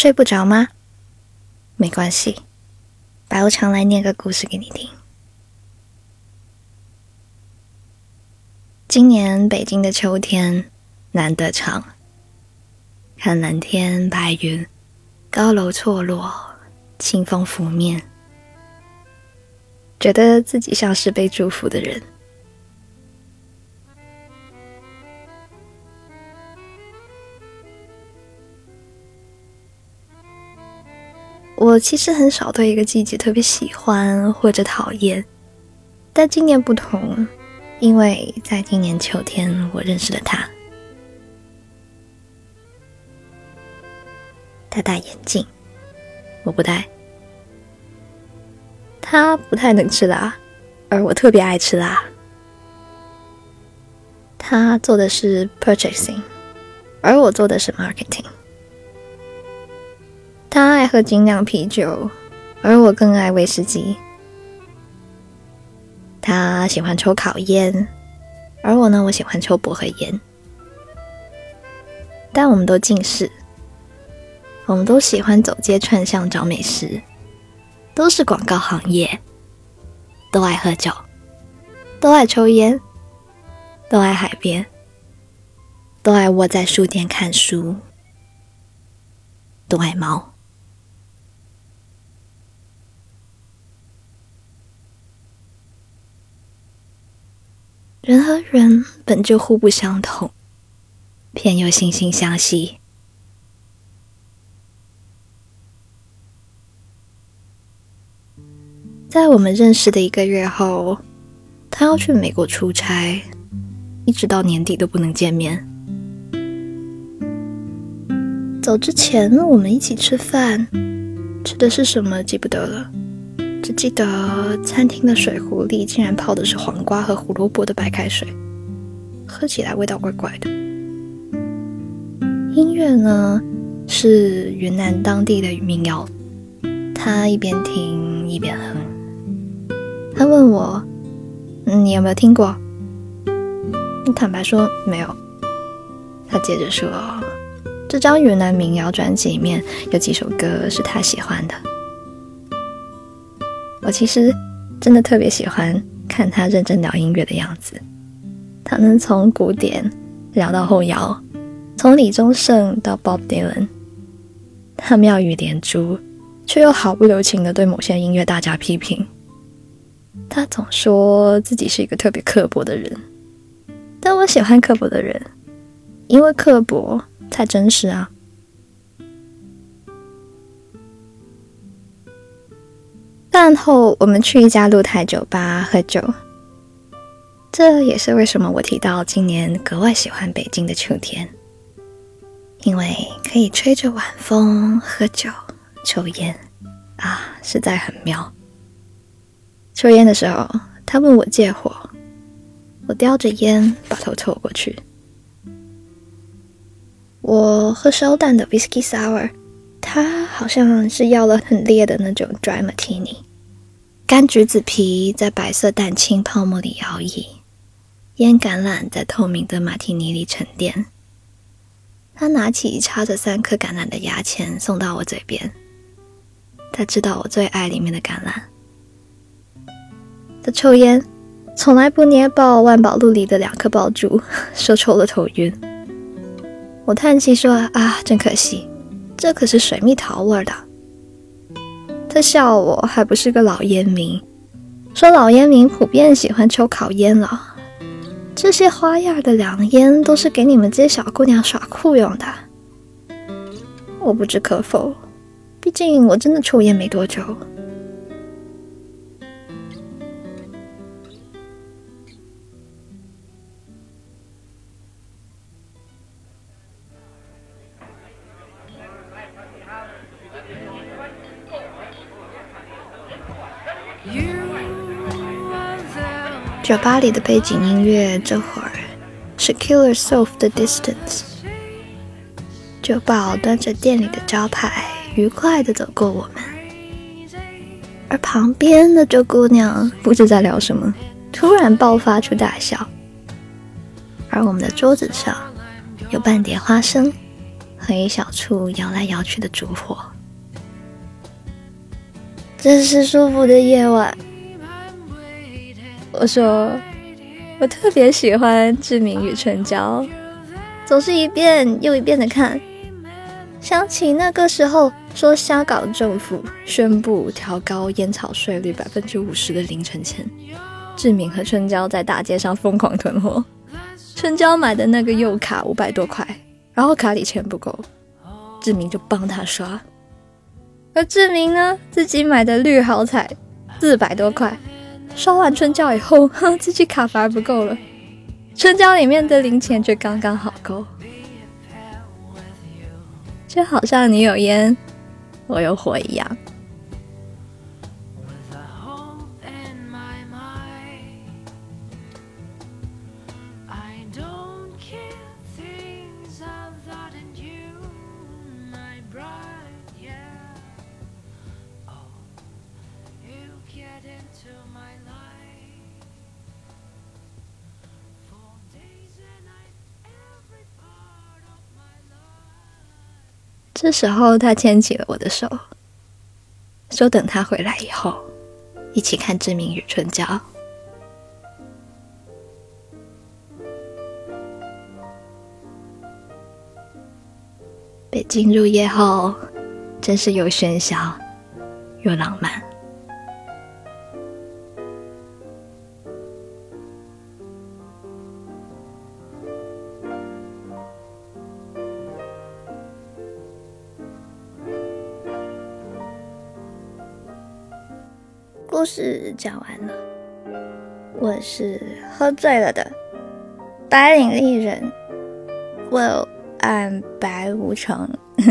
睡不着吗？没关系，白无常来念个故事给你听。今年北京的秋天难得长，看蓝天白云，高楼错落，清风拂面，觉得自己像是被祝福的人。我其实很少对一个季节特别喜欢或者讨厌，但今年不同，因为在今年秋天，我认识了他。他戴眼镜，我不戴。他不太能吃辣，而我特别爱吃辣。他做的是 purchasing，而我做的是 marketing。他爱喝精酿啤酒，而我更爱威士忌。他喜欢抽烤烟，而我呢，我喜欢抽薄荷烟。但我们都近视，我们都喜欢走街串巷找美食，都是广告行业，都爱喝酒，都爱抽烟，都爱海边，都爱窝在书店看书，都爱猫。人和人本就互不相同，偏又惺惺相惜。在我们认识的一个月后，他要去美国出差，一直到年底都不能见面。走之前，我们一起吃饭，吃的是什么记不得了。只记得餐厅的水壶里竟然泡的是黄瓜和胡萝卜的白开水，喝起来味道怪怪的。音乐呢是云南当地的民谣，他一边听一边哼。他问我：“你有没有听过？”坦白说没有。他接着说：“这张云南民谣专辑里面有几首歌是他喜欢的。”我其实真的特别喜欢看他认真聊音乐的样子，他能从古典聊到后摇，从李宗盛到 Bob Dylan，他妙语连珠，却又毫不留情的对某些音乐大家批评。他总说自己是一个特别刻薄的人，但我喜欢刻薄的人，因为刻薄才真实啊。饭后，我们去一家露台酒吧喝酒。这也是为什么我提到今年格外喜欢北京的秋天，因为可以吹着晚风喝酒、抽烟，啊，实在很妙。抽烟的时候，他问我借火，我叼着烟把头凑过去。我喝烧淡的 whisky sour。他好像是要了很烈的那种 dry martini，干橘子皮在白色蛋清泡沫里摇曳，烟橄榄在透明的马提尼里沉淀。他拿起插着三颗橄榄的牙签送到我嘴边，他知道我最爱里面的橄榄。他抽烟，从来不捏爆万宝路里的两颗爆珠，说抽了头晕。我叹气说：“啊，真可惜。”这可是水蜜桃味的。他笑我还不是个老烟民，说老烟民普遍喜欢抽烤烟了。这些花样的凉烟都是给你们这些小姑娘耍酷用的。我不知可否，毕竟我真的抽烟没多久。酒吧里的背景音乐这会儿是 Killer Soul 的 Distance。酒保端着店里的招牌，愉快地走过我们，而旁边的这姑娘不知在聊什么，突然爆发出大笑。而我们的桌子上有半碟花生和一小簇摇来摇去的烛火。真是舒服的夜晚。我说，我特别喜欢《志明与春娇》，总是一遍又一遍的看。想起那个时候说香港政府宣布调高烟草税率百分之五十的凌晨前，志明和春娇在大街上疯狂囤货。春娇买的那个柚卡五百多块，然后卡里钱不够，志明就帮他刷。而志明呢，自己买的绿豪彩四百多块，刷完春娇以后，哼，自己卡反而不够了，春娇里面的零钱就刚刚好够，就好像你有烟，我有火一样。这时候，他牵起了我的手，说：“等他回来以后，一起看《志明与春娇》。”北京入夜后，真是又喧嚣又浪漫。故事讲完了，我是喝醉了的白领丽人。Well, I'm 白无常。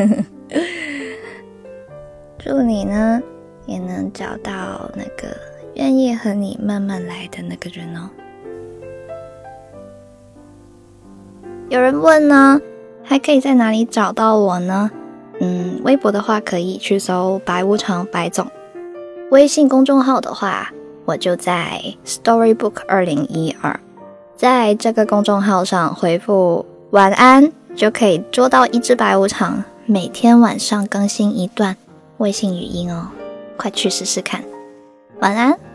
祝你呢也能找到那个愿意和你慢慢来的那个人哦。有人问呢，还可以在哪里找到我呢？嗯，微博的话可以去搜白无常白总。微信公众号的话，我就在 Storybook 二零一二，在这个公众号上回复晚安，就可以捉到一只白无常，每天晚上更新一段微信语音哦，快去试试看，晚安。